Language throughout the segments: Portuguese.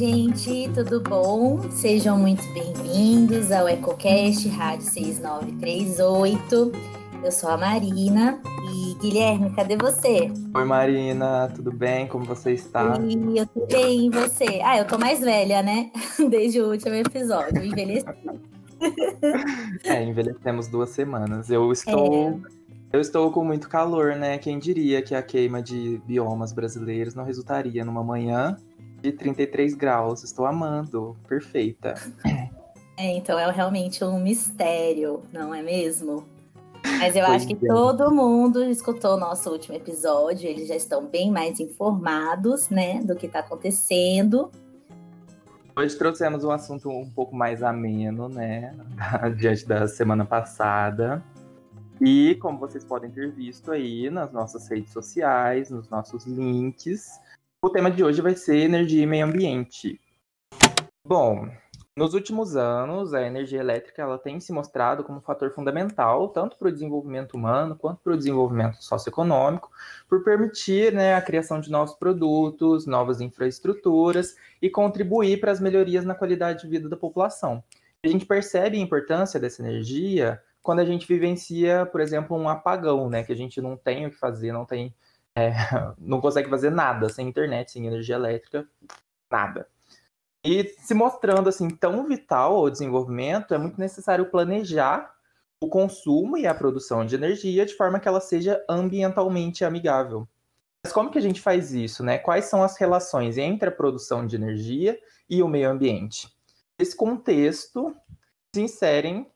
gente, tudo bom? Sejam muito bem-vindos ao EcoCast Rádio 6938. Eu sou a Marina e Guilherme, cadê você? Oi Marina, tudo bem? Como você está? Oi, eu tô bem, e você? Ah, eu tô mais velha, né? Desde o último episódio, envelheci. é, envelhecemos duas semanas. Eu estou. É. Eu estou com muito calor, né? Quem diria que a queima de biomas brasileiros não resultaria numa manhã de 33 graus? Estou amando. Perfeita. É, então é realmente um mistério, não é mesmo? Mas eu pois acho que é. todo mundo escutou o nosso último episódio, eles já estão bem mais informados, né, do que está acontecendo. Hoje trouxemos um assunto um pouco mais ameno, né, diante da semana passada. E como vocês podem ter visto aí nas nossas redes sociais, nos nossos links, o tema de hoje vai ser energia e meio ambiente. Bom, nos últimos anos, a energia elétrica ela tem se mostrado como um fator fundamental tanto para o desenvolvimento humano quanto para o desenvolvimento socioeconômico, por permitir né, a criação de novos produtos, novas infraestruturas e contribuir para as melhorias na qualidade de vida da população. A gente percebe a importância dessa energia quando a gente vivencia, por exemplo, um apagão, né? Que a gente não tem o que fazer, não tem. É, não consegue fazer nada sem internet, sem energia elétrica, nada. E se mostrando assim tão vital ao desenvolvimento, é muito necessário planejar o consumo e a produção de energia de forma que ela seja ambientalmente amigável. Mas como que a gente faz isso, né? Quais são as relações entre a produção de energia e o meio ambiente? Nesse contexto se inserem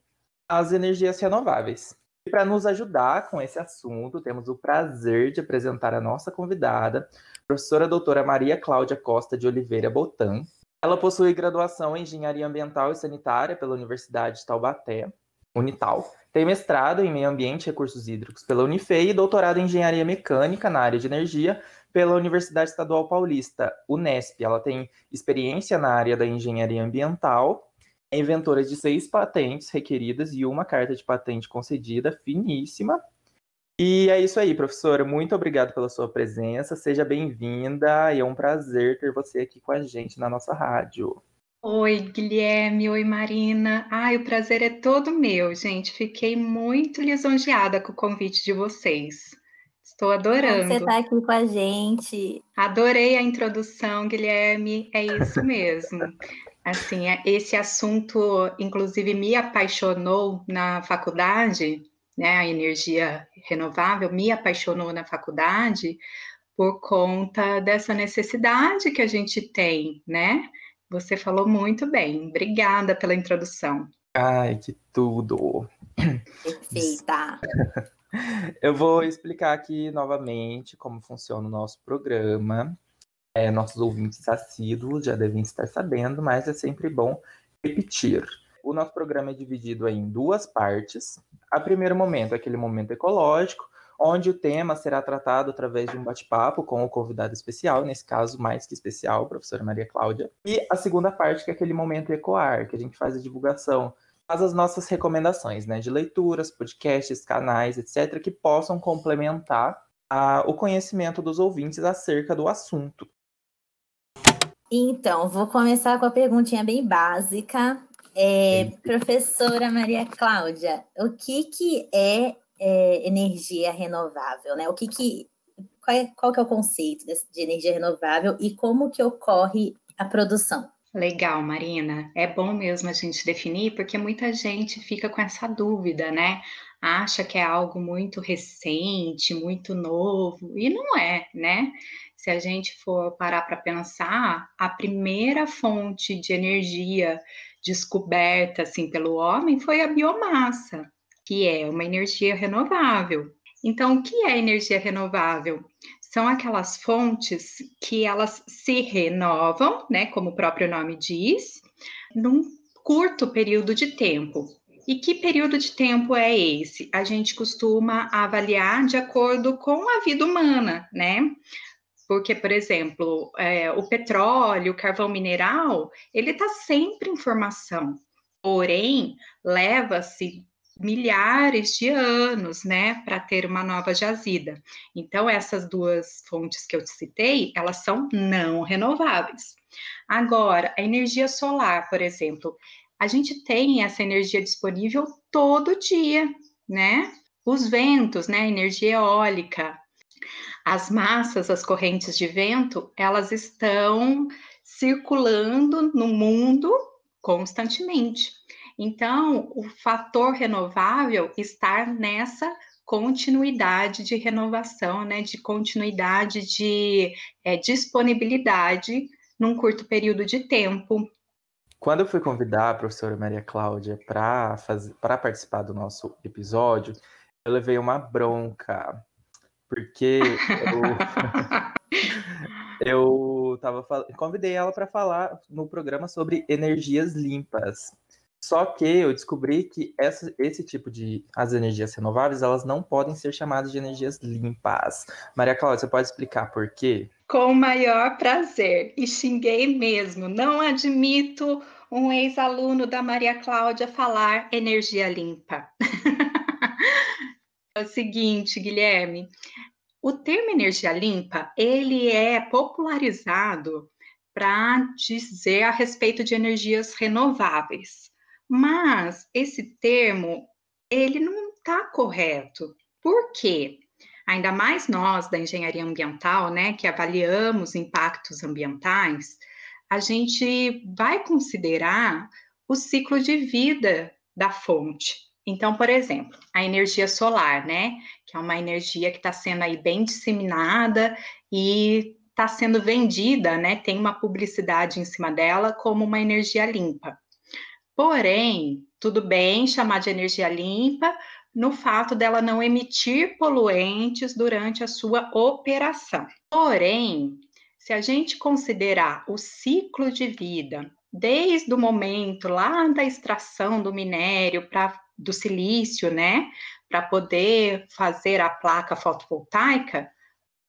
as energias renováveis. E para nos ajudar com esse assunto, temos o prazer de apresentar a nossa convidada, professora doutora Maria Cláudia Costa de Oliveira Botan. Ela possui graduação em Engenharia Ambiental e Sanitária pela Universidade de Taubaté, Unital. Tem mestrado em Meio Ambiente e Recursos Hídricos pela Unifei e doutorado em Engenharia Mecânica na área de energia pela Universidade Estadual Paulista, Unesp. Ela tem experiência na área da engenharia ambiental é inventora de seis patentes requeridas e uma carta de patente concedida, finíssima. E é isso aí, professora. Muito obrigado pela sua presença. Seja bem-vinda e é um prazer ter você aqui com a gente na nossa rádio. Oi, Guilherme. Oi, Marina. Ai, o prazer é todo meu, gente. Fiquei muito lisonjeada com o convite de vocês. Estou adorando. Você está aqui com a gente. Adorei a introdução, Guilherme. É isso mesmo. Assim, é, esse assunto, inclusive, me apaixonou na faculdade, né? A energia renovável me apaixonou na faculdade por conta dessa necessidade que a gente tem, né? Você falou muito bem. Obrigada pela introdução. Ai, que tudo! Perfeita! Eu vou explicar aqui novamente como funciona o nosso programa, é, nossos ouvintes assíduos já devem estar sabendo, mas é sempre bom repetir. O nosso programa é dividido em duas partes. A primeiro momento é aquele momento ecológico, onde o tema será tratado através de um bate-papo com o convidado especial, nesse caso mais que especial, a professora Maria Cláudia. E a segunda parte, que é aquele momento ecoar, que a gente faz a divulgação, faz as nossas recomendações, né, de leituras, podcasts, canais, etc., que possam complementar a, o conhecimento dos ouvintes acerca do assunto. Então, vou começar com a perguntinha bem básica. É, professora Maria Cláudia, o que, que é, é energia renovável? Né? O que que, qual, é, qual que é o conceito de, de energia renovável e como que ocorre a produção? Legal, Marina. É bom mesmo a gente definir, porque muita gente fica com essa dúvida, né? Acha que é algo muito recente, muito novo, e não é, né? se a gente for parar para pensar, a primeira fonte de energia descoberta assim pelo homem foi a biomassa, que é uma energia renovável. Então, o que é energia renovável? São aquelas fontes que elas se renovam, né, como o próprio nome diz, num curto período de tempo. E que período de tempo é esse? A gente costuma avaliar de acordo com a vida humana, né? Porque, por exemplo, é, o petróleo, o carvão mineral, ele está sempre em formação. Porém, leva-se milhares de anos, né, para ter uma nova jazida. Então, essas duas fontes que eu citei, elas são não renováveis. Agora, a energia solar, por exemplo, a gente tem essa energia disponível todo dia, né? Os ventos, né, energia eólica, as massas, as correntes de vento, elas estão circulando no mundo constantemente. Então, o fator renovável está nessa continuidade de renovação, né, de continuidade de é, disponibilidade num curto período de tempo. Quando eu fui convidar a professora Maria Cláudia para participar do nosso episódio, eu levei uma bronca, porque eu, eu tava, convidei ela para falar no programa sobre energias limpas. Só que eu descobri que essa, esse tipo de as energias renováveis elas não podem ser chamadas de energias limpas. Maria Cláudia, você pode explicar por quê? Com o maior prazer. E xinguei mesmo. Não admito um ex-aluno da Maria Cláudia falar energia limpa. é o seguinte, Guilherme. O termo energia limpa, ele é popularizado para dizer a respeito de energias renováveis. Mas esse termo, ele não está correto. Por quê? Ainda mais nós da engenharia ambiental, né, que avaliamos impactos ambientais, a gente vai considerar o ciclo de vida da fonte. Então, por exemplo, a energia solar, né, que é uma energia que está sendo aí bem disseminada e está sendo vendida, né, tem uma publicidade em cima dela como uma energia limpa. Porém, tudo bem chamar de energia limpa no fato dela não emitir poluentes durante a sua operação. Porém, se a gente considerar o ciclo de vida, desde o momento lá da extração do minério para do silício, né, para poder fazer a placa fotovoltaica,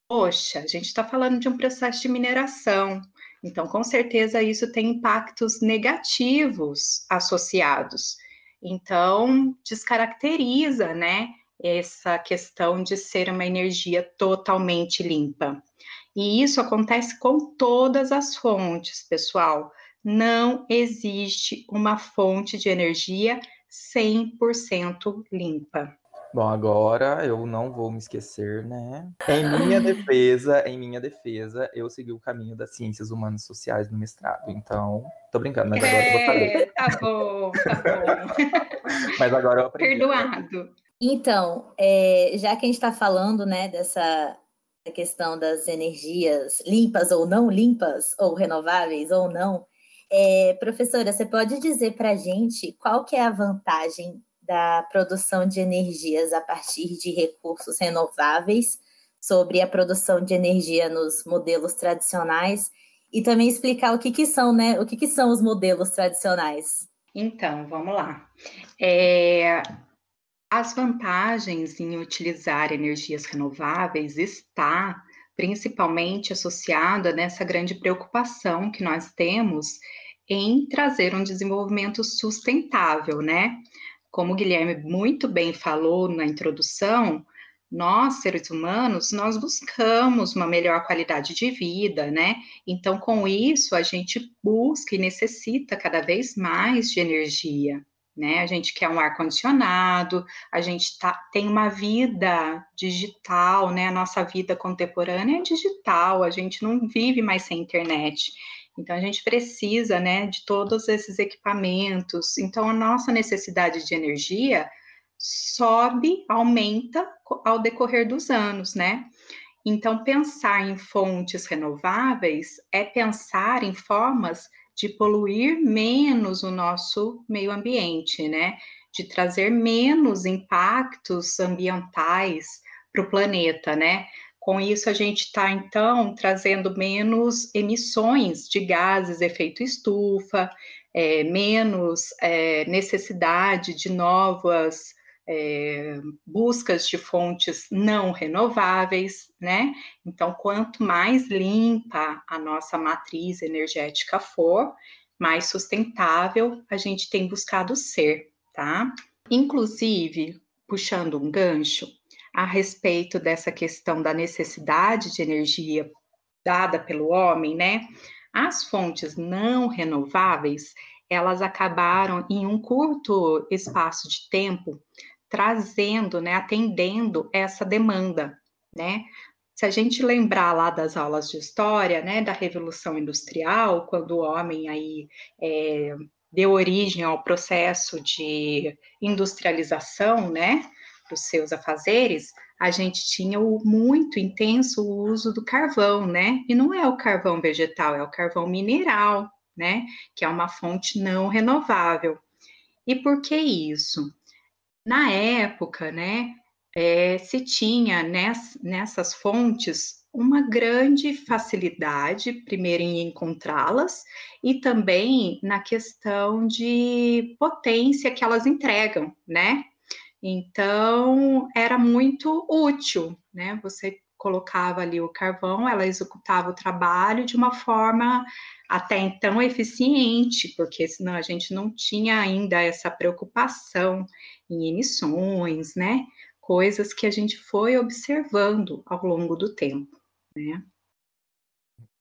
poxa, a gente está falando de um processo de mineração. Então, com certeza, isso tem impactos negativos associados. Então, descaracteriza, né, essa questão de ser uma energia totalmente limpa. E isso acontece com todas as fontes, pessoal. Não existe uma fonte de energia 100% limpa. Bom, agora eu não vou me esquecer, né? Em minha defesa, em minha defesa, eu segui o caminho das ciências humanas e sociais no mestrado. Então, tô brincando, mas agora é, eu vou fazer. É, tá bom, tá bom. mas agora eu aprendi. Perdoado. Então, é, já que a gente está falando, né, dessa questão das energias limpas ou não limpas, ou renováveis ou não, é, professora, você pode dizer para a gente qual que é a vantagem da produção de energias a partir de recursos renováveis, sobre a produção de energia nos modelos tradicionais e também explicar o que, que são, né? O que, que são os modelos tradicionais. Então, vamos lá. É, as vantagens em utilizar energias renováveis está principalmente associada nessa grande preocupação que nós temos em trazer um desenvolvimento sustentável, né? Como o Guilherme muito bem falou na introdução, nós, seres humanos, nós buscamos uma melhor qualidade de vida, né? Então, com isso, a gente busca e necessita cada vez mais de energia, né? A gente quer um ar-condicionado, a gente tá, tem uma vida digital, né? A nossa vida contemporânea é digital, a gente não vive mais sem internet. Então, a gente precisa, né, de todos esses equipamentos. Então, a nossa necessidade de energia sobe, aumenta ao decorrer dos anos, né? Então, pensar em fontes renováveis é pensar em formas de poluir menos o nosso meio ambiente, né? De trazer menos impactos ambientais para o planeta, né? Com isso, a gente está, então, trazendo menos emissões de gases efeito estufa, é, menos é, necessidade de novas é, buscas de fontes não renováveis, né? Então, quanto mais limpa a nossa matriz energética for, mais sustentável a gente tem buscado ser, tá? Inclusive, puxando um gancho a respeito dessa questão da necessidade de energia dada pelo homem, né? As fontes não renováveis, elas acabaram em um curto espaço de tempo trazendo, né, atendendo essa demanda, né? Se a gente lembrar lá das aulas de história, né, da Revolução Industrial, quando o homem aí é, deu origem ao processo de industrialização, né, dos seus afazeres, a gente tinha o muito intenso uso do carvão, né? E não é o carvão vegetal, é o carvão mineral, né? Que é uma fonte não renovável. E por que isso? Na época, né, é, se tinha ness, nessas fontes uma grande facilidade, primeiro em encontrá-las, e também na questão de potência que elas entregam, né? Então, era muito útil, né? Você colocava ali o carvão, ela executava o trabalho de uma forma até então eficiente, porque senão a gente não tinha ainda essa preocupação em emissões, né? Coisas que a gente foi observando ao longo do tempo, né?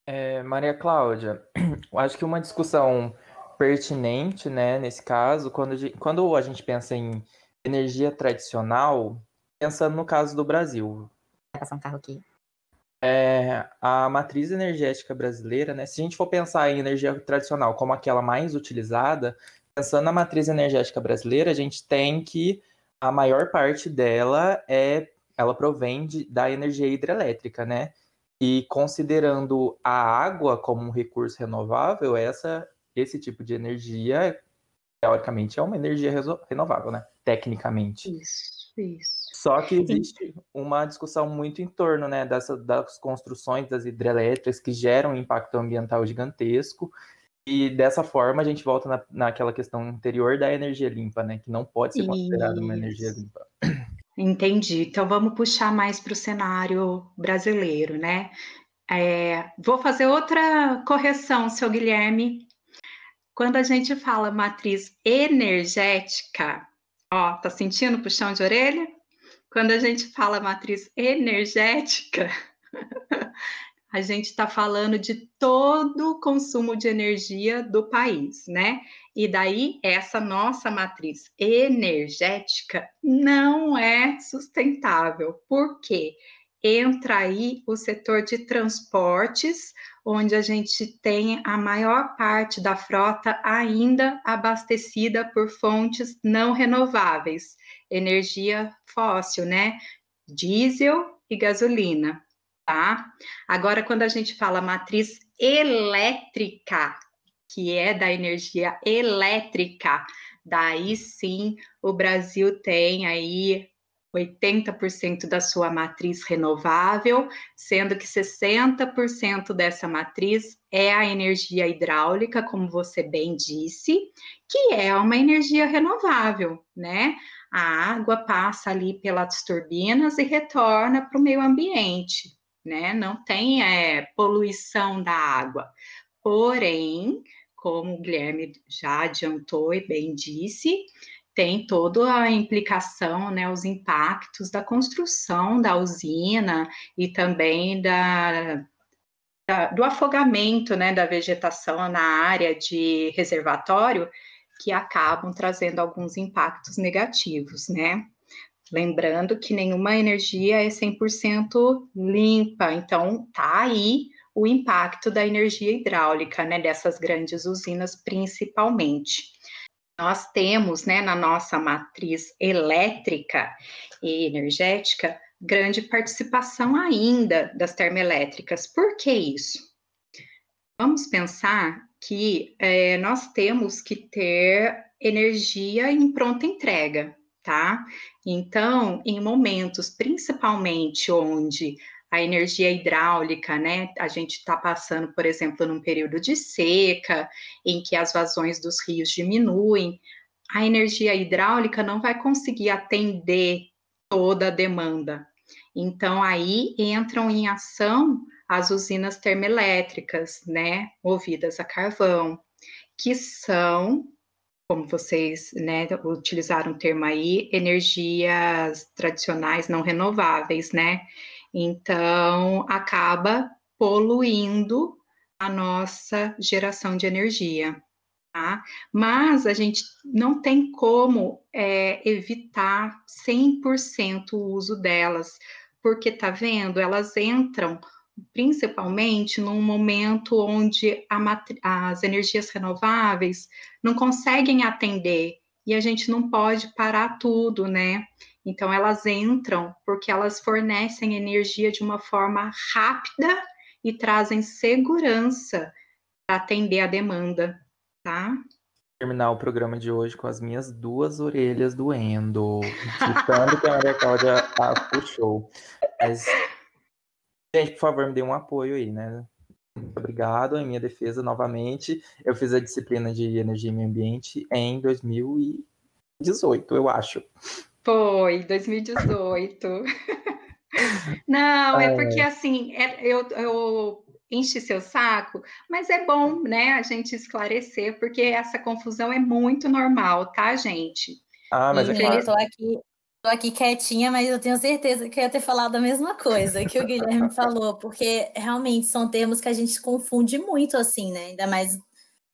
É, Maria Cláudia, acho que uma discussão pertinente, né, nesse caso, quando quando a gente pensa em energia tradicional, pensando no caso do Brasil. Vai passar um carro aqui. É, a matriz energética brasileira, né? Se a gente for pensar em energia tradicional como aquela mais utilizada, pensando na matriz energética brasileira, a gente tem que a maior parte dela é ela provém de, da energia hidrelétrica, né? E considerando a água como um recurso renovável, essa esse tipo de energia teoricamente é uma energia renovável, né? Tecnicamente. Isso, isso. Só que existe uma discussão muito em torno, né, dessa, das construções das hidrelétricas que geram um impacto ambiental gigantesco. E dessa forma a gente volta na, naquela questão anterior da energia limpa, né? Que não pode ser considerada uma energia limpa. Entendi. Então vamos puxar mais para o cenário brasileiro, né? É, vou fazer outra correção, seu Guilherme. Quando a gente fala matriz energética, ó, tá sentindo puxão de orelha? Quando a gente fala matriz energética, a gente está falando de todo o consumo de energia do país, né? E daí, essa nossa matriz energética não é sustentável. Por quê? Entra aí o setor de transportes, onde a gente tem a maior parte da frota ainda abastecida por fontes não renováveis, energia fóssil, né? Diesel e gasolina, tá? Agora, quando a gente fala matriz elétrica, que é da energia elétrica, daí sim o Brasil tem aí 80% da sua matriz renovável, sendo que 60% dessa matriz é a energia hidráulica, como você bem disse, que é uma energia renovável, né? A água passa ali pelas turbinas e retorna para o meio ambiente, né? Não tem é, poluição da água. Porém, como o Guilherme já adiantou e bem disse, tem toda a implicação, né, os impactos da construção da usina e também da, da, do afogamento, né, da vegetação na área de reservatório, que acabam trazendo alguns impactos negativos, né? Lembrando que nenhuma energia é 100% limpa, então tá aí o impacto da energia hidráulica, né, dessas grandes usinas principalmente nós temos, né, na nossa matriz elétrica e energética, grande participação ainda das termoelétricas. Por que isso? Vamos pensar que é, nós temos que ter energia em pronta entrega, tá? Então, em momentos principalmente onde a energia hidráulica, né? A gente está passando, por exemplo, num período de seca, em que as vazões dos rios diminuem. A energia hidráulica não vai conseguir atender toda a demanda. Então, aí entram em ação as usinas termoelétricas, né? Movidas a carvão, que são como vocês né, utilizaram o termo aí, energias tradicionais não renováveis, né? Então, acaba poluindo a nossa geração de energia. Tá? Mas a gente não tem como é, evitar 100% o uso delas, porque tá vendo, elas entram principalmente num momento onde as energias renováveis não conseguem atender e a gente não pode parar tudo, né? Então elas entram porque elas fornecem energia de uma forma rápida e trazem segurança para atender a demanda, tá? Terminar o programa de hoje com as minhas duas orelhas doendo, citando que a Maria Cláudia puxou. Mas Gente, por favor, me dê um apoio aí, né? Muito obrigado. Em minha defesa, novamente, eu fiz a disciplina de energia e meio ambiente em 2018, eu acho. Foi, 2018. Não, é porque assim, é, eu, eu enche seu saco, mas é bom, né, a gente esclarecer, porque essa confusão é muito normal, tá, gente? Ah, mas e é claro. Eu tô aqui, Tô aqui quietinha, mas eu tenho certeza que eu ia ter falado a mesma coisa que o Guilherme falou, porque realmente são termos que a gente confunde muito, assim, né? Ainda mais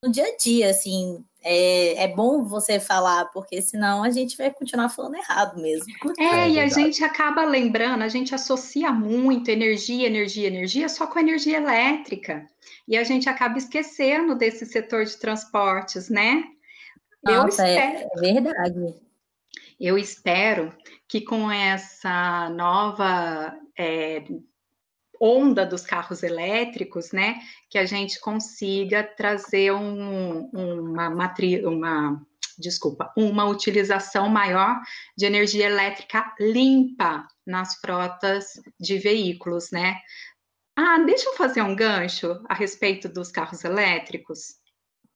no dia a dia, assim. É, é bom você falar, porque senão a gente vai continuar falando errado mesmo. É, é e a gente acaba lembrando, a gente associa muito energia, energia, energia só com energia elétrica. E a gente acaba esquecendo desse setor de transportes, né? Nossa, é, é verdade. Eu espero que com essa nova é, onda dos carros elétricos, né, que a gente consiga trazer um, uma matriz, uma desculpa, uma utilização maior de energia elétrica limpa nas frotas de veículos, né? Ah, deixa eu fazer um gancho a respeito dos carros elétricos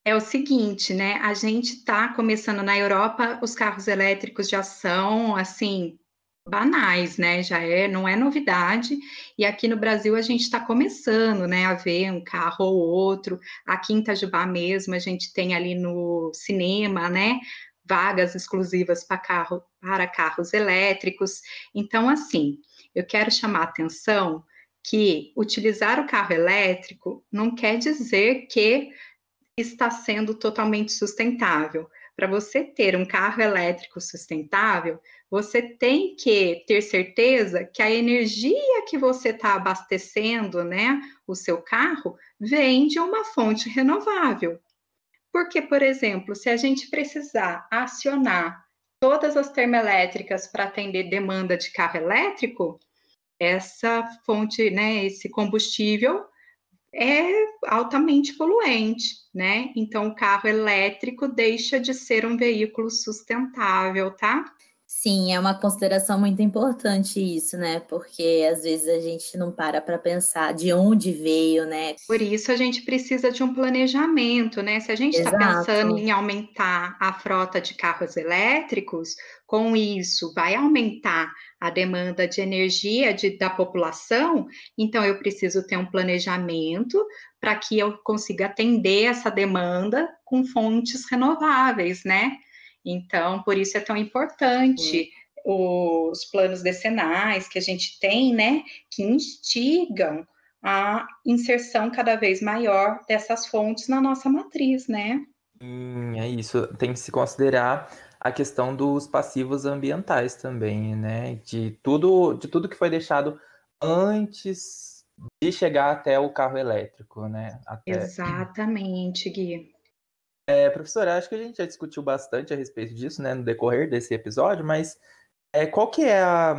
é o seguinte, né? A gente está começando na Europa, os carros elétricos já são assim banais, né? Já é, não é novidade. E aqui no Brasil a gente está começando, né, a ver um carro ou outro. Aqui em Itajubá mesmo a gente tem ali no cinema, né? Vagas exclusivas para carro, para carros elétricos. Então, assim, eu quero chamar a atenção que utilizar o carro elétrico não quer dizer que está sendo totalmente sustentável. Para você ter um carro elétrico sustentável, você tem que ter certeza que a energia que você está abastecendo, né, o seu carro, vem de uma fonte renovável. Porque, por exemplo, se a gente precisar acionar todas as termoelétricas para atender demanda de carro elétrico, essa fonte, né, esse combustível é altamente poluente, né? Então, o carro elétrico deixa de ser um veículo sustentável, tá? Sim, é uma consideração muito importante isso, né? Porque às vezes a gente não para para pensar de onde veio, né? Por isso a gente precisa de um planejamento, né? Se a gente está pensando em aumentar a frota de carros elétricos, com isso vai aumentar a demanda de energia de, da população, então eu preciso ter um planejamento para que eu consiga atender essa demanda com fontes renováveis, né? Então, por isso é tão importante os planos decenais que a gente tem, né, que instigam a inserção cada vez maior dessas fontes na nossa matriz, né? Hum, é isso. Tem que se considerar a questão dos passivos ambientais também, né? De tudo, de tudo que foi deixado antes de chegar até o carro elétrico, né? Até... Exatamente, Gui. É, professora, acho que a gente já discutiu bastante a respeito disso, né, no decorrer desse episódio, mas é, qual que é a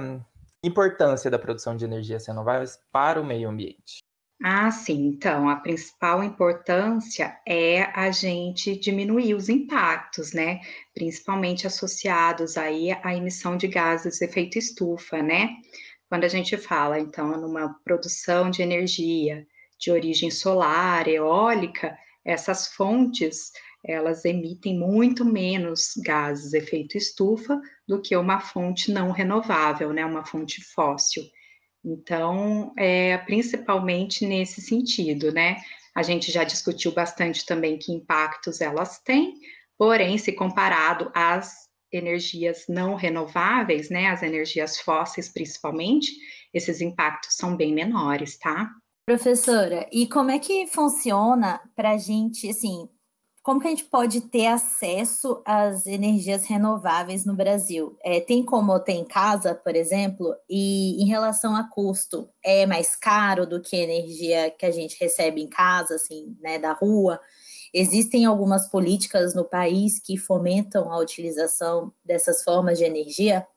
importância da produção de energias renováveis para o meio ambiente? Ah, sim. Então, a principal importância é a gente diminuir os impactos, né? Principalmente associados aí à emissão de gases de efeito estufa, né? Quando a gente fala, então, numa produção de energia de origem solar, eólica, essas fontes elas emitem muito menos gases efeito estufa do que uma fonte não renovável, né? Uma fonte fóssil. Então, é principalmente nesse sentido, né? A gente já discutiu bastante também que impactos elas têm, Porém, se comparado às energias não renováveis, né, as energias fósseis principalmente, esses impactos são bem menores, tá? Professora, e como é que funciona para a gente, assim, como que a gente pode ter acesso às energias renováveis no Brasil? É, tem como ter em casa, por exemplo? E em relação a custo, é mais caro do que a energia que a gente recebe em casa, assim, né, da rua? Existem algumas políticas no país que fomentam a utilização dessas formas de energia?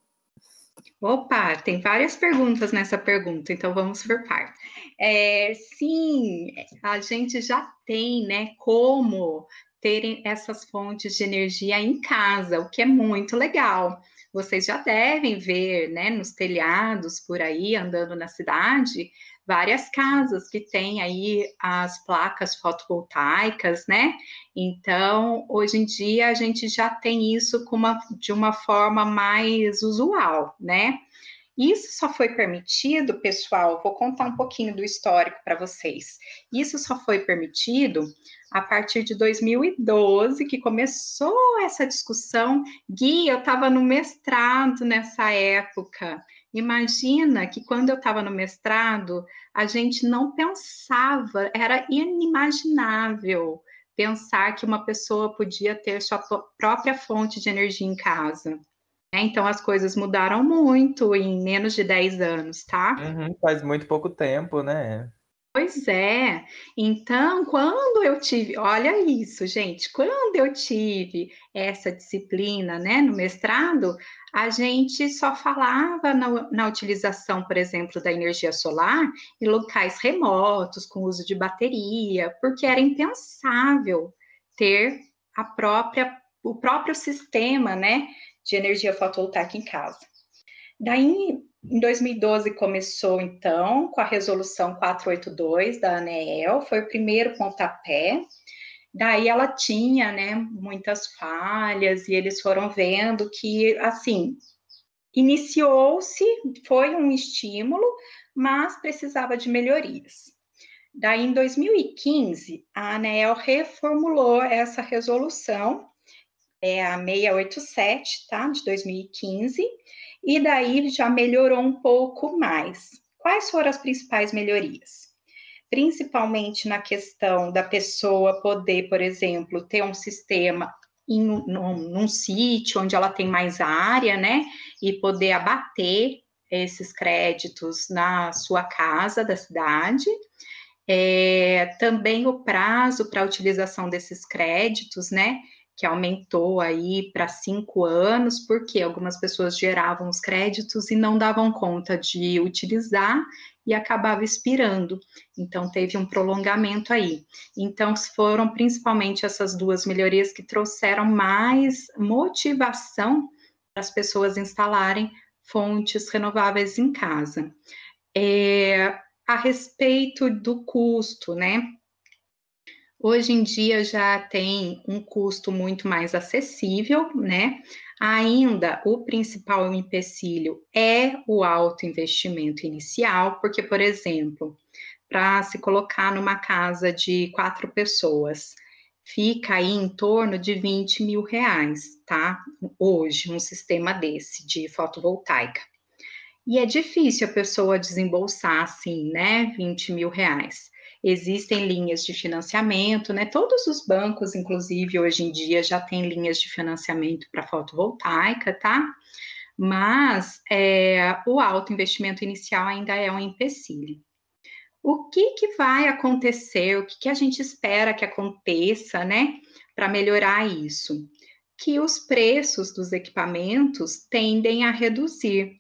Opa, tem várias perguntas nessa pergunta, então vamos por parte. É, sim, a gente já tem, né, como terem essas fontes de energia em casa, o que é muito legal. Vocês já devem ver, né, nos telhados por aí, andando na cidade, várias casas que têm aí as placas fotovoltaicas, né? Então, hoje em dia a gente já tem isso uma, de uma forma mais usual, né? Isso só foi permitido, pessoal, vou contar um pouquinho do histórico para vocês. Isso só foi permitido a partir de 2012, que começou essa discussão. Gui, eu estava no mestrado nessa época. Imagina que quando eu estava no mestrado, a gente não pensava, era inimaginável pensar que uma pessoa podia ter sua própria fonte de energia em casa. Né? Então as coisas mudaram muito em menos de 10 anos, tá? Uhum, faz muito pouco tempo, né? Pois é. Então, quando eu tive, olha isso, gente, quando eu tive essa disciplina, né, no mestrado, a gente só falava na, na utilização, por exemplo, da energia solar em locais remotos, com uso de bateria, porque era impensável ter a própria, o próprio sistema, né, de energia fotovoltaica em casa. Daí, em 2012, começou, então, com a resolução 482 da ANEEL, foi o primeiro pontapé. Daí ela tinha, né, muitas falhas, e eles foram vendo que, assim, iniciou-se, foi um estímulo, mas precisava de melhorias. Daí, em 2015, a ANEEL reformulou essa resolução é a 687, tá? De 2015, e daí já melhorou um pouco mais. Quais foram as principais melhorias? Principalmente na questão da pessoa poder, por exemplo, ter um sistema em, num, num sítio onde ela tem mais área, né? E poder abater esses créditos na sua casa da cidade. É, também o prazo para utilização desses créditos, né? Que aumentou aí para cinco anos, porque algumas pessoas geravam os créditos e não davam conta de utilizar e acabava expirando. Então, teve um prolongamento aí. Então, foram principalmente essas duas melhorias que trouxeram mais motivação para as pessoas instalarem fontes renováveis em casa. É, a respeito do custo, né? Hoje em dia já tem um custo muito mais acessível, né? Ainda o principal empecilho é o alto investimento inicial, porque, por exemplo, para se colocar numa casa de quatro pessoas, fica aí em torno de 20 mil reais, tá? Hoje, um sistema desse de fotovoltaica. E é difícil a pessoa desembolsar assim, né? 20 mil reais existem linhas de financiamento, né? Todos os bancos, inclusive, hoje em dia já têm linhas de financiamento para fotovoltaica, tá? Mas é, o alto investimento inicial ainda é um empecilho. O que, que vai acontecer? O que, que a gente espera que aconteça, né, para melhorar isso? Que os preços dos equipamentos tendem a reduzir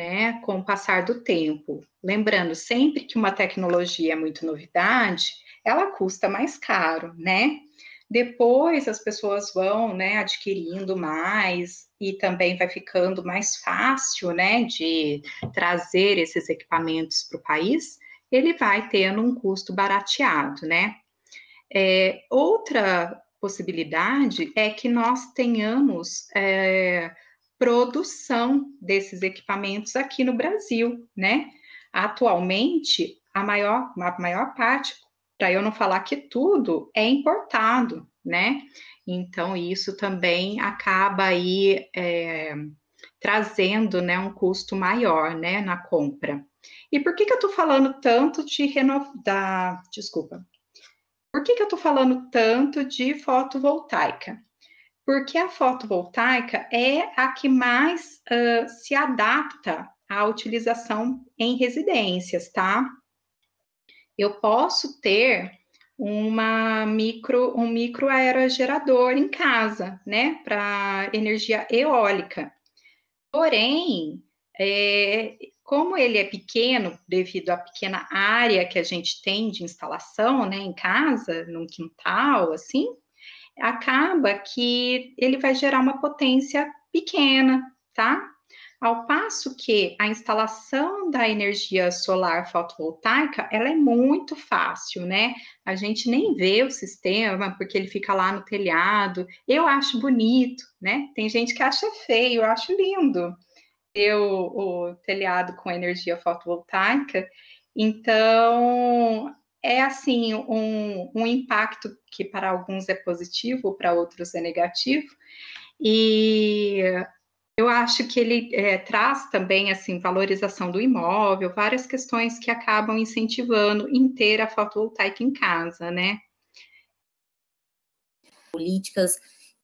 né, com o passar do tempo. Lembrando sempre que uma tecnologia é muito novidade, ela custa mais caro, né? Depois as pessoas vão, né, adquirindo mais e também vai ficando mais fácil, né, de trazer esses equipamentos para o país. Ele vai tendo um custo barateado, né? É, outra possibilidade é que nós tenhamos é, produção desses equipamentos aqui no Brasil, né? Atualmente, a maior, a maior parte, para eu não falar que tudo, é importado, né? Então, isso também acaba aí é, trazendo né, um custo maior né, na compra. E por que, que eu estou falando tanto de renovar? Desculpa. Por que, que eu estou falando tanto de fotovoltaica? Porque a fotovoltaica é a que mais uh, se adapta à utilização em residências, tá? Eu posso ter uma micro, um micro aerogerador em casa, né, para energia eólica. Porém, é, como ele é pequeno, devido à pequena área que a gente tem de instalação, né, em casa, num quintal, assim, acaba que ele vai gerar uma potência pequena, tá? Ao passo que a instalação da energia solar fotovoltaica, ela é muito fácil, né? A gente nem vê o sistema, porque ele fica lá no telhado. Eu acho bonito, né? Tem gente que acha feio, eu acho lindo o telhado com energia fotovoltaica. Então, é assim um, um impacto que para alguns é positivo, para outros é negativo. E eu acho que ele é, traz também assim valorização do imóvel, várias questões que acabam incentivando em ter a fotovoltaica em casa, né? Políticas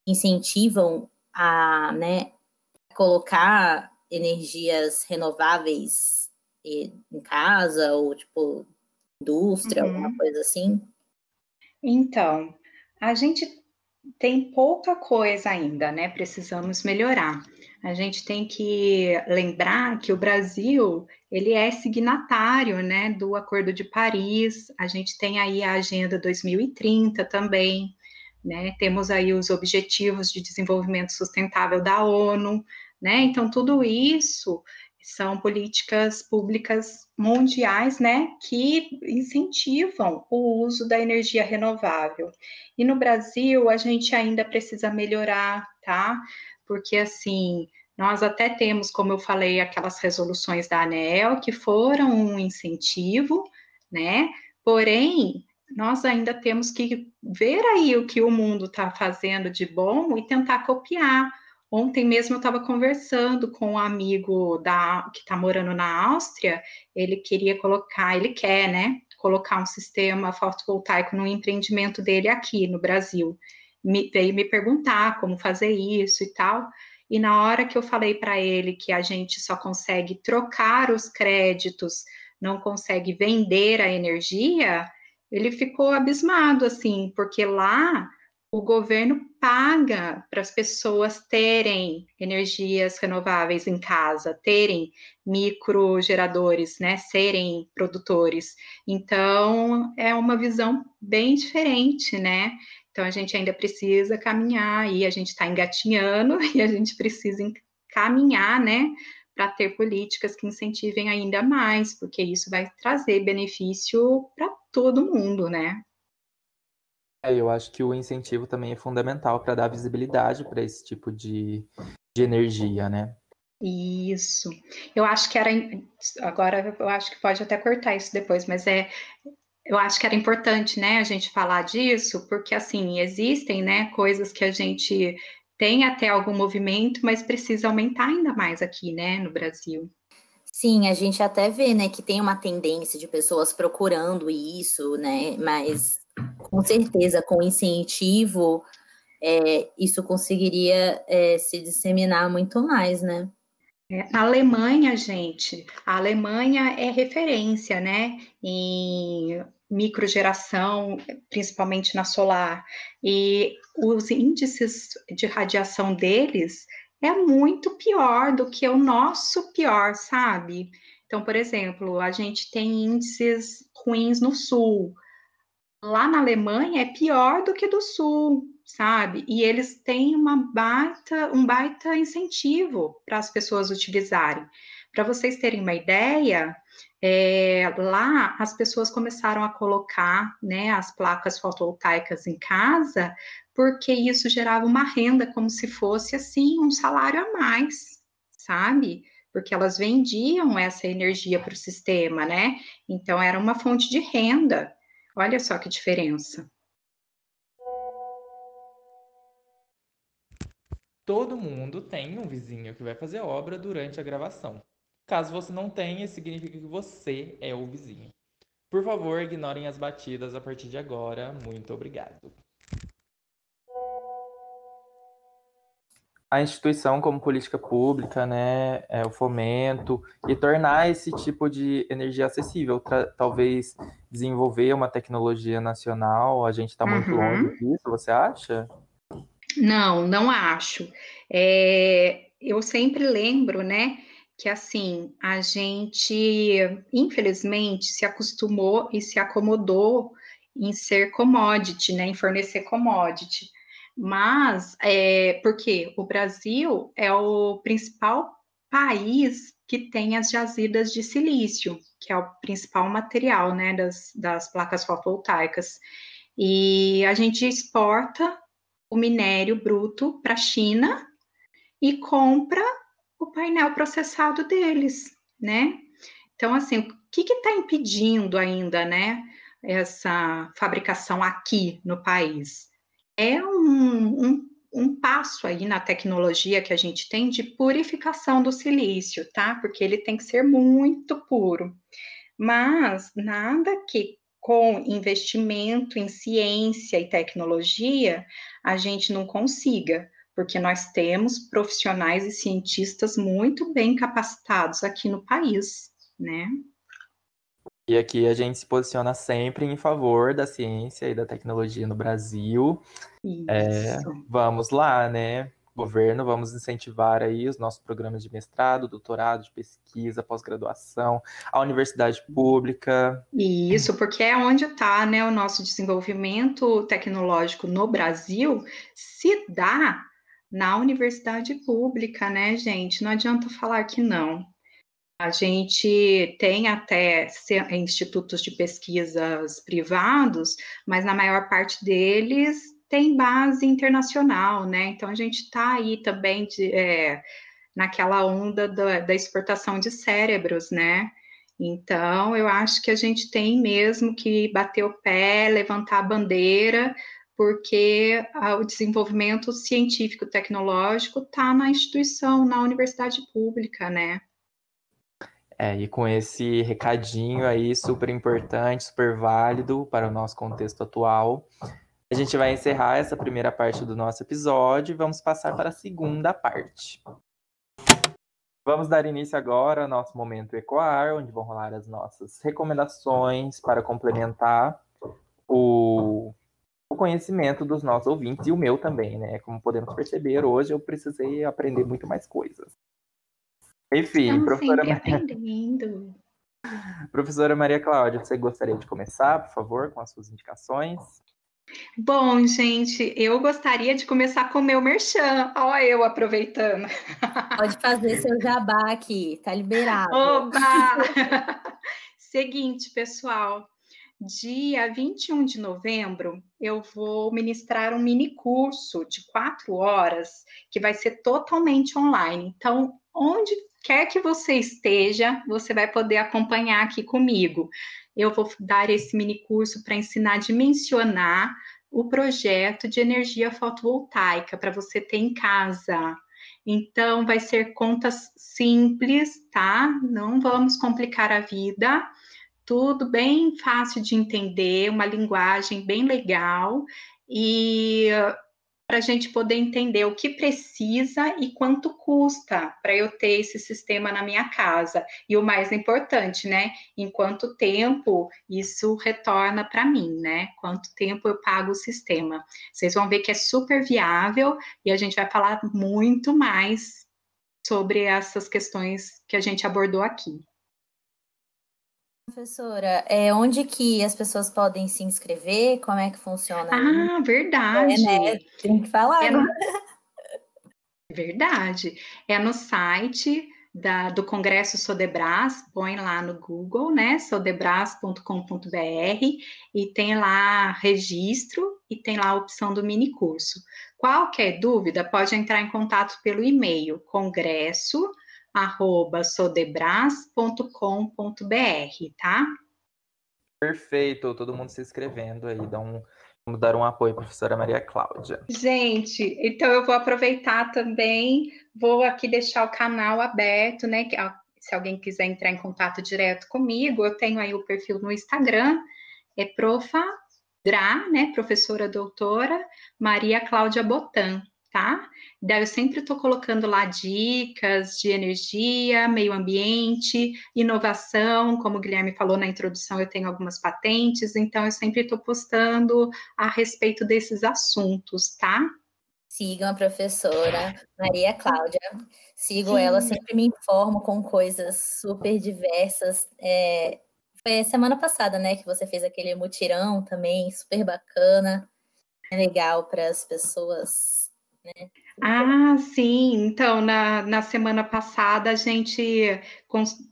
incentivam a, né, colocar energias renováveis em casa ou tipo indústria, uhum. alguma coisa assim? Então, a gente tem pouca coisa ainda, né? Precisamos melhorar. A gente tem que lembrar que o Brasil ele é signatário, né, do Acordo de Paris. A gente tem aí a Agenda 2030 também, né? Temos aí os Objetivos de Desenvolvimento Sustentável da ONU, né? Então tudo isso são políticas públicas mundiais, né, que incentivam o uso da energia renovável. E no Brasil, a gente ainda precisa melhorar, tá? Porque, assim, nós até temos, como eu falei, aquelas resoluções da ANEEL que foram um incentivo, né? Porém, nós ainda temos que ver aí o que o mundo está fazendo de bom e tentar copiar Ontem mesmo eu estava conversando com um amigo da, que está morando na Áustria, ele queria colocar, ele quer, né, colocar um sistema fotovoltaico no empreendimento dele aqui no Brasil. Me, veio me perguntar como fazer isso e tal. E na hora que eu falei para ele que a gente só consegue trocar os créditos, não consegue vender a energia, ele ficou abismado, assim, porque lá o governo paga para as pessoas terem energias renováveis em casa, terem microgeradores, né, serem produtores. Então, é uma visão bem diferente, né? Então, a gente ainda precisa caminhar e a gente está engatinhando e a gente precisa caminhar, né, para ter políticas que incentivem ainda mais, porque isso vai trazer benefício para todo mundo, né? É, eu acho que o incentivo também é fundamental para dar visibilidade para esse tipo de, de energia, né? Isso. Eu acho que era. Agora eu acho que pode até cortar isso depois, mas é. Eu acho que era importante, né, a gente falar disso, porque assim, existem, né, coisas que a gente tem até algum movimento, mas precisa aumentar ainda mais aqui, né, no Brasil. Sim, a gente até vê, né, que tem uma tendência de pessoas procurando isso, né, mas com certeza, com incentivo, é, isso conseguiria é, se disseminar muito mais, né? É, a Alemanha, gente, a Alemanha é referência, né, em microgeração, principalmente na solar, e os índices de radiação deles é muito pior do que o nosso pior, sabe? Então, por exemplo, a gente tem índices ruins no sul, lá na Alemanha é pior do que do Sul, sabe? E eles têm uma baita, um baita incentivo para as pessoas utilizarem. Para vocês terem uma ideia, é, lá as pessoas começaram a colocar né, as placas fotovoltaicas em casa, porque isso gerava uma renda como se fosse assim um salário a mais, sabe? Porque elas vendiam essa energia para o sistema, né? Então era uma fonte de renda. Olha só que diferença. todo mundo tem um vizinho que vai fazer obra durante a gravação. Caso você não tenha, significa que você é o vizinho. Por favor, ignorem as batidas a partir de agora. Muito obrigado. A instituição como política pública, né, é, o fomento e tornar esse tipo de energia acessível, talvez desenvolver uma tecnologia nacional. A gente está muito uhum. longe disso, você acha? Não, não acho. É, eu sempre lembro, né, que assim a gente, infelizmente, se acostumou e se acomodou em ser commodity, né, em fornecer commodity. Mas, é, porque o Brasil é o principal país que tem as jazidas de silício, que é o principal material né, das, das placas fotovoltaicas. E a gente exporta o minério bruto para a China e compra o painel processado deles, né? Então, assim, o que está impedindo ainda, né, essa fabricação aqui no país? É um, um, um, passo aí na tecnologia que a gente tem de purificação do silício, tá? Porque ele tem que ser muito puro. Mas nada que com investimento em ciência e tecnologia a gente não consiga, porque nós temos profissionais e cientistas muito bem capacitados aqui no país, né? E aqui a gente se posiciona sempre em favor da ciência e da tecnologia no Brasil. É, vamos lá, né? Governo, vamos incentivar aí os nossos programas de mestrado, doutorado, de pesquisa, pós-graduação, a universidade pública. Isso, porque é onde está né, o nosso desenvolvimento tecnológico no Brasil, se dá na universidade pública, né, gente? Não adianta falar que não. A gente tem até institutos de pesquisas privados, mas na maior parte deles tem base internacional, né? Então a gente está aí também de, é, naquela onda da, da exportação de cérebros, né? Então, eu acho que a gente tem mesmo que bater o pé, levantar a bandeira, porque o desenvolvimento científico-tecnológico está na instituição, na universidade pública, né? É, e com esse recadinho aí super importante, super válido para o nosso contexto atual, a gente vai encerrar essa primeira parte do nosso episódio e vamos passar para a segunda parte. Vamos dar início agora ao nosso momento Ecoar, onde vão rolar as nossas recomendações para complementar o, o conhecimento dos nossos ouvintes e o meu também, né? Como podemos perceber, hoje eu precisei aprender muito mais coisas. Enfim, Estamos professora Maria... aprendendo. Professora Maria Cláudia, você gostaria de começar, por favor, com as suas indicações? Bom, gente, eu gostaria de começar com o meu merchan. Olha eu aproveitando. Pode fazer seu jabá aqui, tá liberado. Oba! Seguinte, pessoal, dia 21 de novembro, eu vou ministrar um mini curso de quatro horas, que vai ser totalmente online. Então, onde quer que você esteja, você vai poder acompanhar aqui comigo. Eu vou dar esse mini curso para ensinar a dimensionar o projeto de energia fotovoltaica para você ter em casa. Então, vai ser contas simples, tá? Não vamos complicar a vida. Tudo bem fácil de entender, uma linguagem bem legal. E para a gente poder entender o que precisa e quanto custa para eu ter esse sistema na minha casa. E o mais importante, né? Em quanto tempo isso retorna para mim, né? Quanto tempo eu pago o sistema. Vocês vão ver que é super viável e a gente vai falar muito mais sobre essas questões que a gente abordou aqui. Professora, é, onde que as pessoas podem se inscrever? Como é que funciona? Ah, verdade. É, né? Tem que falar. É no... Verdade. É no site da, do Congresso Sodebras, põe lá no Google, né? sodebras.com.br e tem lá registro e tem lá a opção do mini curso. Qualquer dúvida, pode entrar em contato pelo e-mail congresso arroba sodebras.com.br, tá? Perfeito, todo mundo se inscrevendo aí, dá um Vamos dar um apoio à professora Maria Cláudia. Gente, então eu vou aproveitar também, vou aqui deixar o canal aberto, né? Se alguém quiser entrar em contato direto comigo, eu tenho aí o perfil no Instagram, é profa Dra, né? Professora doutora Maria Cláudia Botan tá? Daí eu sempre estou colocando lá dicas de energia, meio ambiente, inovação, como o Guilherme falou na introdução, eu tenho algumas patentes, então eu sempre estou postando a respeito desses assuntos, tá? Sigam a professora Maria Cláudia. Sigo Sim. ela, sempre me informo com coisas super diversas. É, foi semana passada, né, que você fez aquele mutirão também, super bacana. É legal para as pessoas né? Ah, sim. Então, na, na semana passada a gente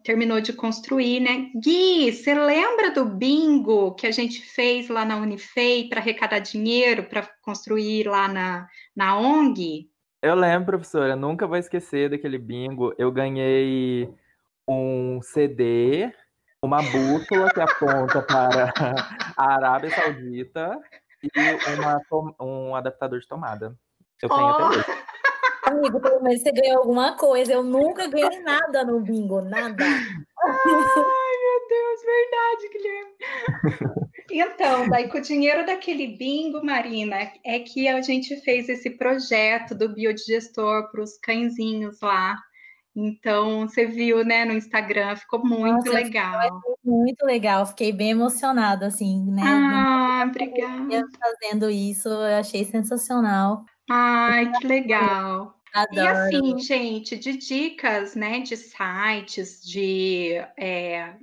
terminou de construir, né? Gui, você lembra do bingo que a gente fez lá na Unifei para arrecadar dinheiro para construir lá na, na ONG? Eu lembro, professora, nunca vou esquecer daquele bingo. Eu ganhei um CD, uma bússola que aponta para a Arábia Saudita e uma, um adaptador de tomada. Eu tenho oh. até hoje. Amigo, pelo menos você ganhou alguma coisa. Eu nunca ganhei nada no bingo, nada. Ai, meu Deus, verdade, Guilherme. Então, daí com o dinheiro daquele bingo, Marina, é que a gente fez esse projeto do biodigestor para os cãezinhos lá. Então, você viu, né, no Instagram, ficou muito Nossa, legal. Muito legal, fiquei bem emocionada, assim, né? Ah, obrigada. Fazendo isso, eu achei sensacional. Ai, que legal. Adoro. E assim, gente, de dicas, né, de sites, de é,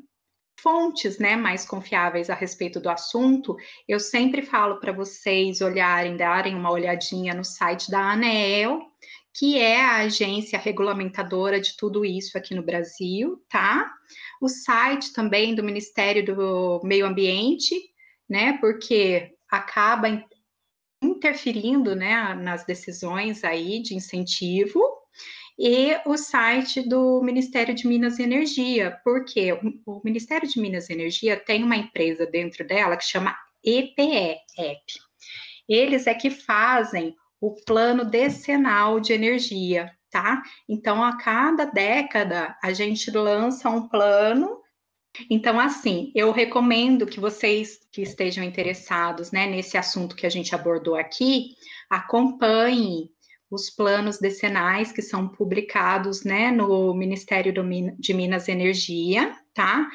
fontes, né, mais confiáveis a respeito do assunto, eu sempre falo para vocês olharem, darem uma olhadinha no site da ANEEL, que é a agência regulamentadora de tudo isso aqui no Brasil, tá? O site também do Ministério do Meio Ambiente, né? Porque acaba interferindo né, nas decisões aí de incentivo, e o site do Ministério de Minas e Energia, porque o Ministério de Minas e Energia tem uma empresa dentro dela que chama EPE, EP. Eles é que fazem o plano decenal de energia, tá? Então, a cada década, a gente lança um plano então, assim, eu recomendo que vocês que estejam interessados né, nesse assunto que a gente abordou aqui, acompanhem os planos decenais que são publicados né, no Ministério de Minas e Energia, tá?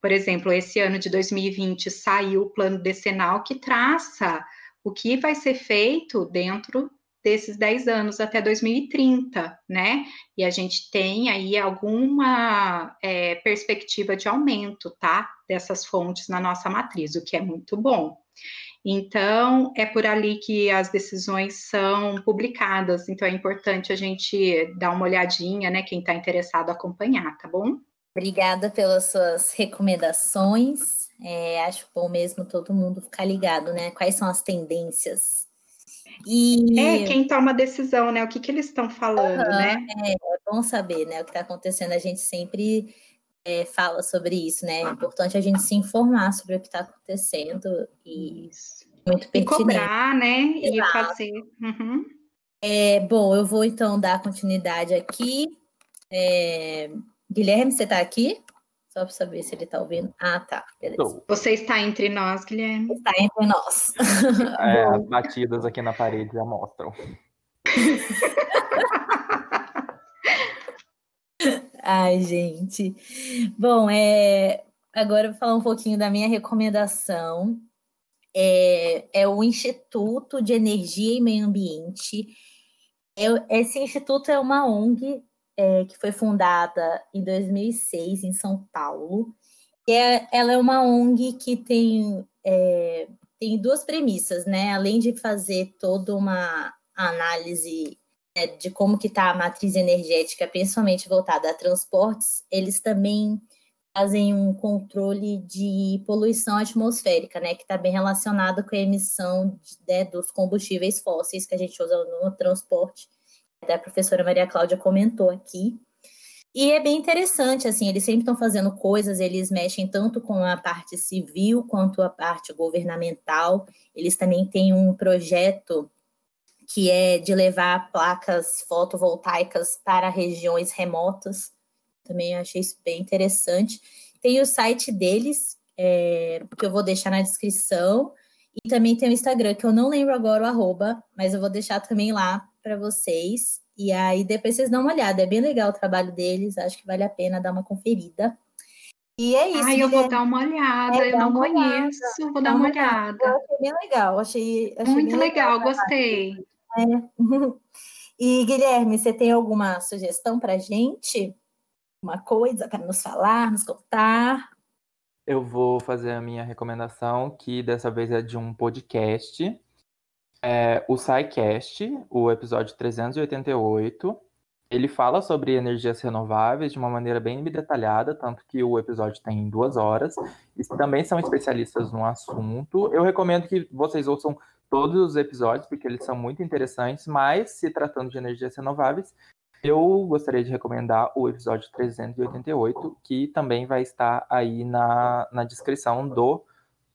Por exemplo, esse ano de 2020 saiu o plano decenal que traça o que vai ser feito dentro desses 10 anos até 2030, né? E a gente tem aí alguma é, perspectiva de aumento, tá? Dessas fontes na nossa matriz, o que é muito bom. Então, é por ali que as decisões são publicadas, então é importante a gente dar uma olhadinha, né? Quem está interessado acompanhar, tá bom? Obrigada pelas suas recomendações. É, acho bom mesmo todo mundo ficar ligado, né? Quais são as tendências e... É, quem toma a decisão, né? O que, que eles estão falando, uhum, né? É, é bom saber, né? O que está acontecendo, a gente sempre é, fala sobre isso, né? É importante a gente se informar sobre o que está acontecendo e isso. muito pertinente. E cobrar, né? Exato. E fazer. Uhum. É, bom, eu vou então dar continuidade aqui. É, Guilherme, você está aqui? Só para saber se ele está ouvindo. Ah, tá. Beleza. Você está entre nós, Guilherme? Está entre nós. É, as batidas aqui na parede já mostram. Ai, gente. Bom, é... agora eu vou falar um pouquinho da minha recomendação. É, é o Instituto de Energia e Meio Ambiente. esse instituto é uma ONG é, que foi fundada em 2006 em São Paulo. E é, ela é uma ONG que tem, é, tem duas premissas, né? Além de fazer toda uma análise né, de como que está a matriz energética, principalmente voltada a transportes, eles também fazem um controle de poluição atmosférica, né, que está bem relacionado com a emissão de, né, dos combustíveis fósseis que a gente usa no transporte até a professora Maria Cláudia comentou aqui. E é bem interessante, assim, eles sempre estão fazendo coisas, eles mexem tanto com a parte civil quanto a parte governamental. Eles também têm um projeto que é de levar placas fotovoltaicas para regiões remotas. Também achei isso bem interessante. Tem o site deles, é, que eu vou deixar na descrição. E também tem o Instagram, que eu não lembro agora o arroba, mas eu vou deixar também lá para vocês. E aí depois vocês dão uma olhada. É bem legal o trabalho deles, acho que vale a pena dar uma conferida. E é isso. Ai, eu vou dar uma olhada, é, eu não conheço, olhada. vou dar uma olhada. Eu achei bem legal, achei, achei muito legal, legal gostei. É. E Guilherme, você tem alguma sugestão para gente? Uma coisa para nos falar, nos contar? Eu vou fazer a minha recomendação, que dessa vez é de um podcast é, o SciCast, o episódio 388, ele fala sobre energias renováveis de uma maneira bem detalhada, tanto que o episódio tem duas horas. E também são especialistas no assunto. Eu recomendo que vocês ouçam todos os episódios, porque eles são muito interessantes, mas se tratando de energias renováveis, eu gostaria de recomendar o episódio 388, que também vai estar aí na, na descrição do,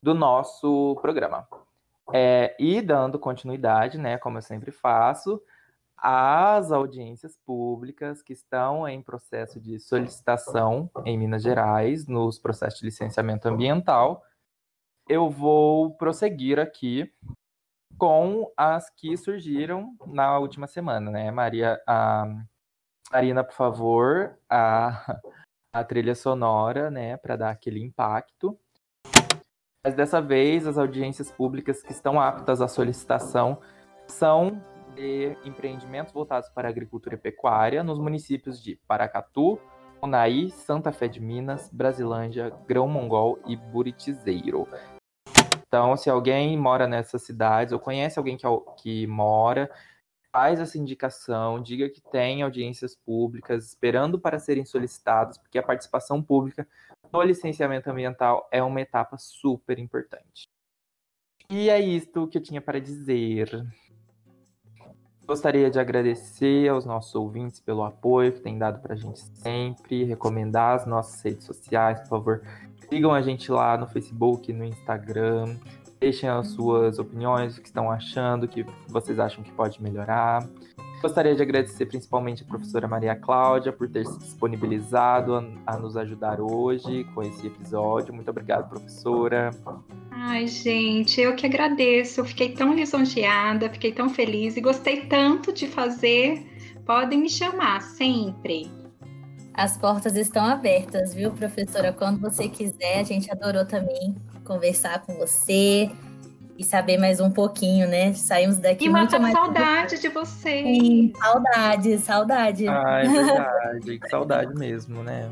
do nosso programa. É, e dando continuidade, né, como eu sempre faço, às audiências públicas que estão em processo de solicitação em Minas Gerais, nos processos de licenciamento ambiental, eu vou prosseguir aqui com as que surgiram na última semana, né? Maria, a Marina, por favor, a, a trilha sonora, né, para dar aquele impacto. Mas dessa vez, as audiências públicas que estão aptas à solicitação são de empreendimentos voltados para a agricultura e pecuária nos municípios de Paracatu, Unaí, Santa Fé de Minas, Brasilândia, Grão Mongol e Buritizeiro. Então, se alguém mora nessas cidades ou conhece alguém que, que mora, faz essa indicação, diga que tem audiências públicas esperando para serem solicitadas, porque a participação pública no licenciamento ambiental é uma etapa super importante. E é isto que eu tinha para dizer. Gostaria de agradecer aos nossos ouvintes pelo apoio que têm dado para a gente sempre, recomendar as nossas redes sociais, por favor. Sigam a gente lá no Facebook, no Instagram. Deixem as suas opiniões, o que estão achando, o que vocês acham que pode melhorar. Gostaria de agradecer principalmente a professora Maria Cláudia por ter se disponibilizado a, a, nos ajudar hoje com esse episódio. Muito obrigado, professora. Ai, gente, eu que agradeço. Eu fiquei tão lisonjeada, fiquei tão feliz e gostei tanto de fazer. Podem me chamar sempre. As portas estão abertas, viu, professora? Quando você quiser, a gente adorou também conversar com você, e saber mais um pouquinho, né? Saímos daqui e muito mais. saudade de vocês. Sim, saudade, saudade. Ah, é verdade. que saudade mesmo, né?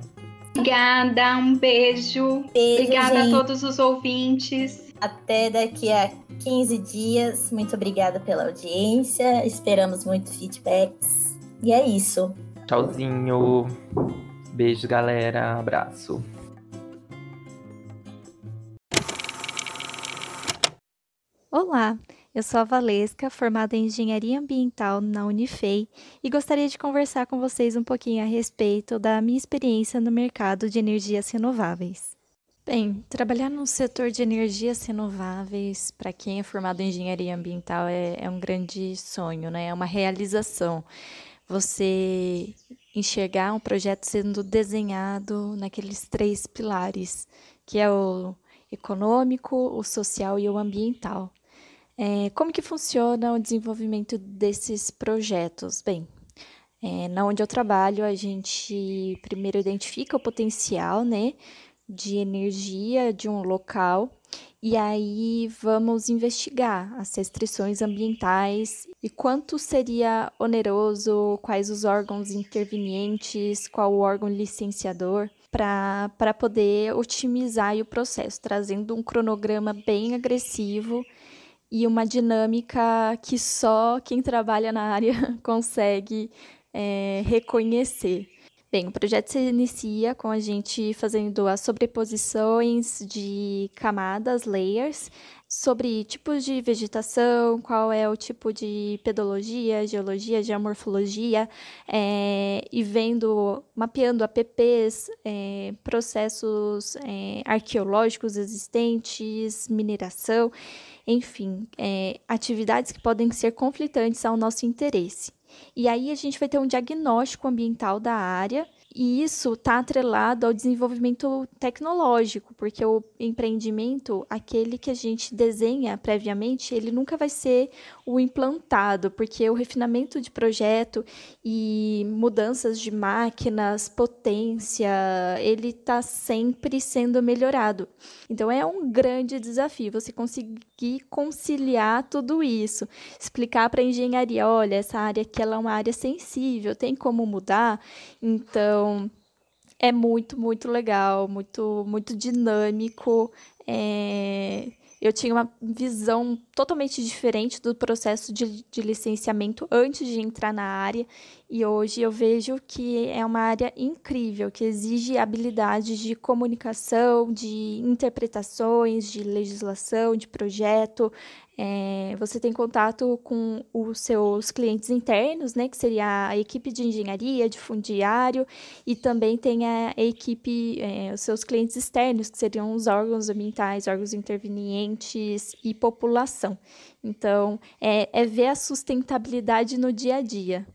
Obrigada, um beijo. beijo obrigada gente. a todos os ouvintes. Até daqui a 15 dias. Muito obrigada pela audiência. Esperamos muito feedbacks. E é isso. Tchauzinho. Beijo, galera. Abraço. Olá, eu sou a Valesca, formada em Engenharia Ambiental na Unifei e gostaria de conversar com vocês um pouquinho a respeito da minha experiência no mercado de energias renováveis. Bem, trabalhar no setor de energias renováveis, para quem é formado em engenharia ambiental, é, é um grande sonho, né? é uma realização. Você enxergar um projeto sendo desenhado naqueles três pilares, que é o econômico, o social e o ambiental. É, como que funciona o desenvolvimento desses projetos? Bem, é, na onde eu trabalho, a gente primeiro identifica o potencial, né, de energia de um local e aí vamos investigar as restrições ambientais e quanto seria oneroso, quais os órgãos intervenientes, qual o órgão licenciador para poder otimizar o processo, trazendo um cronograma bem agressivo e uma dinâmica que só quem trabalha na área consegue é, reconhecer. Bem, o projeto se inicia com a gente fazendo as sobreposições de camadas, layers, sobre tipos de vegetação, qual é o tipo de pedologia, geologia, geomorfologia, é, e vendo, mapeando APPs, é, processos é, arqueológicos existentes, mineração, enfim, atividades que podem ser conflitantes ao nosso interesse. E aí a gente vai ter um diagnóstico ambiental da área e isso está atrelado ao desenvolvimento tecnológico, porque o empreendimento, aquele que a gente desenha previamente, ele nunca vai ser o implantado, porque o refinamento de projeto e mudanças de máquinas, potência, ele está sempre sendo melhorado. Então é um grande desafio você conseguir conciliar tudo isso, explicar para a engenharia, olha, essa área aqui ela é uma área sensível, tem como mudar, então então, é muito, muito legal, muito, muito dinâmico. É... Eu tinha uma visão totalmente diferente do processo de, de licenciamento antes de entrar na área, e hoje eu vejo que é uma área incrível, que exige habilidades de comunicação, de interpretações, de legislação, de projeto, é, você tem contato com os seus clientes internos, né, que seria a equipe de engenharia, de fundiário, e também tem a, equipe, é, os seus clientes externos, que seriam os órgãos ambientais, órgãos intervenientes e população. Então, é, é ver a sustentabilidade no dia a dia.